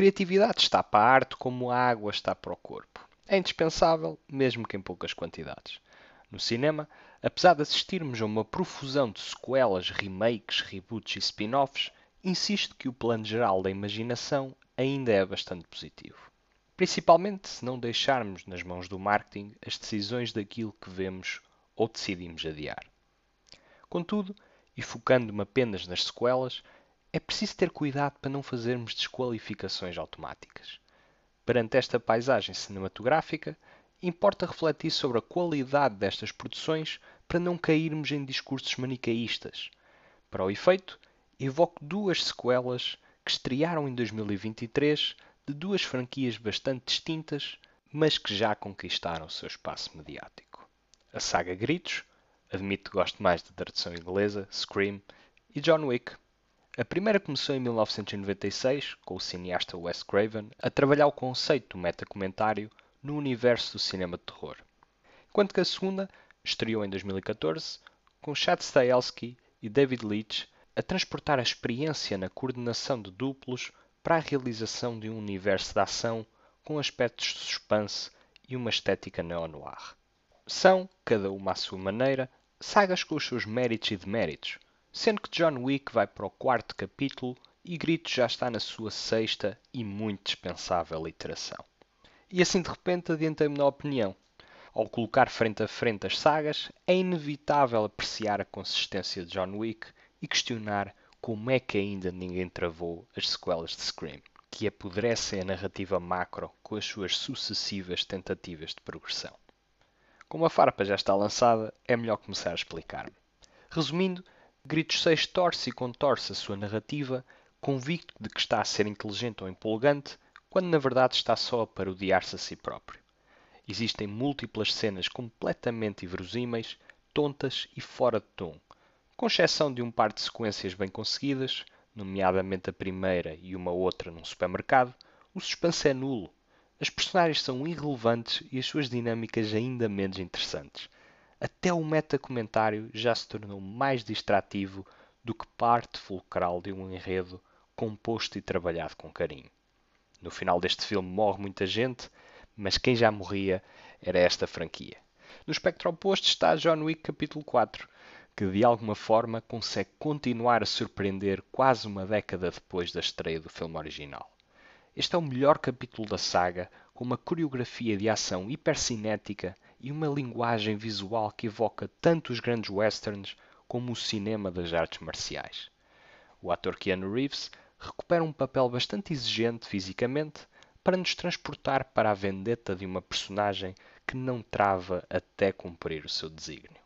criatividade está para a arte como a água está para o corpo. É indispensável, mesmo que em poucas quantidades. No cinema, apesar de assistirmos a uma profusão de sequelas, remakes, reboots e spin-offs, insisto que o plano geral da imaginação ainda é bastante positivo. Principalmente se não deixarmos nas mãos do marketing as decisões daquilo que vemos ou decidimos adiar. Contudo, e focando-me apenas nas sequelas, é preciso ter cuidado para não fazermos desqualificações automáticas. Perante esta paisagem cinematográfica, importa refletir sobre a qualidade destas produções para não cairmos em discursos manicaístas. Para o efeito, evoco duas sequelas que estrearam em 2023 de duas franquias bastante distintas, mas que já conquistaram o seu espaço mediático. A saga Gritos, admito que gosto mais da tradução inglesa, Scream, e John Wick. A primeira começou em 1996, com o cineasta Wes Craven a trabalhar o conceito do metacomentário no universo do cinema de terror. Enquanto que a segunda estreou em 2014, com Chad Stahelski e David Leitch a transportar a experiência na coordenação de duplos para a realização de um universo de ação com aspectos de suspense e uma estética neo-noir. São, cada uma à sua maneira, sagas com os seus méritos e deméritos, sendo que John Wick vai para o quarto capítulo e Grito já está na sua sexta e muito dispensável iteração. E assim de repente adiantei-me na opinião. Ao colocar frente a frente as sagas, é inevitável apreciar a consistência de John Wick e questionar como é que ainda ninguém travou as sequelas de Scream, que apodrecem a narrativa macro com as suas sucessivas tentativas de progressão. Como a farpa já está lançada, é melhor começar a explicar-me. Resumindo, Gritos 6 torce e contorce a sua narrativa, convicto de que está a ser inteligente ou empolgante, quando na verdade está só a parodiar-se a si próprio. Existem múltiplas cenas completamente inverosímeis, tontas e fora de tom, com exceção de um par de sequências bem conseguidas, nomeadamente a primeira e uma outra num supermercado, o suspense é nulo. As personagens são irrelevantes e as suas dinâmicas ainda menos interessantes. Até o meta-comentário já se tornou mais distrativo do que parte fulcral de um enredo composto e trabalhado com carinho. No final deste filme morre muita gente, mas quem já morria era esta franquia. No espectro oposto está John Wick capítulo 4, que de alguma forma consegue continuar a surpreender quase uma década depois da estreia do filme original. Este é o melhor capítulo da saga, com uma coreografia de ação hipercinética e uma linguagem visual que evoca tanto os grandes westerns como o cinema das artes marciais. O ator Keanu Reeves recupera um papel bastante exigente fisicamente para nos transportar para a vendetta de uma personagem que não trava até cumprir o seu desígnio.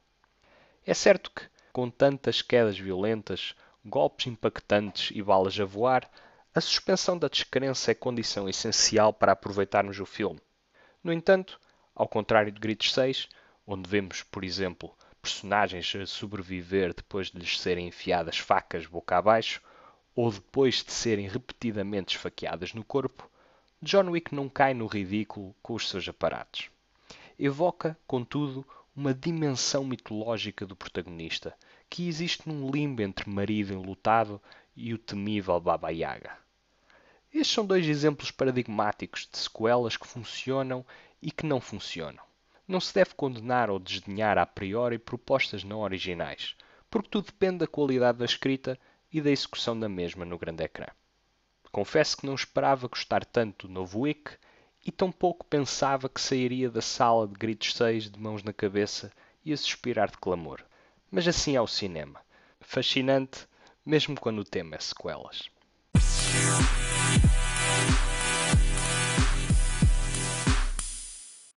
É certo que, com tantas quedas violentas, golpes impactantes e balas a voar, a suspensão da descrença é condição essencial para aproveitarmos o filme. No entanto, ao contrário de Gritos 6, onde vemos, por exemplo, personagens a sobreviver depois de lhes serem enfiadas facas boca abaixo, ou depois de serem repetidamente esfaqueadas no corpo, John Wick não cai no ridículo com os seus aparatos. Evoca, contudo, uma dimensão mitológica do protagonista, que existe num limbo entre marido enlutado e o temível Baba Yaga. Estes são dois exemplos paradigmáticos de sequelas que funcionam e que não funcionam. Não se deve condenar ou desdenhar a priori propostas não originais, porque tudo depende da qualidade da escrita e da execução da mesma no grande ecrã. Confesso que não esperava gostar tanto do novo Wick e tampouco pensava que sairia da sala de gritos seis de mãos na cabeça e a suspirar de clamor. Mas assim é o cinema. Fascinante, mesmo quando o tema é sequelas.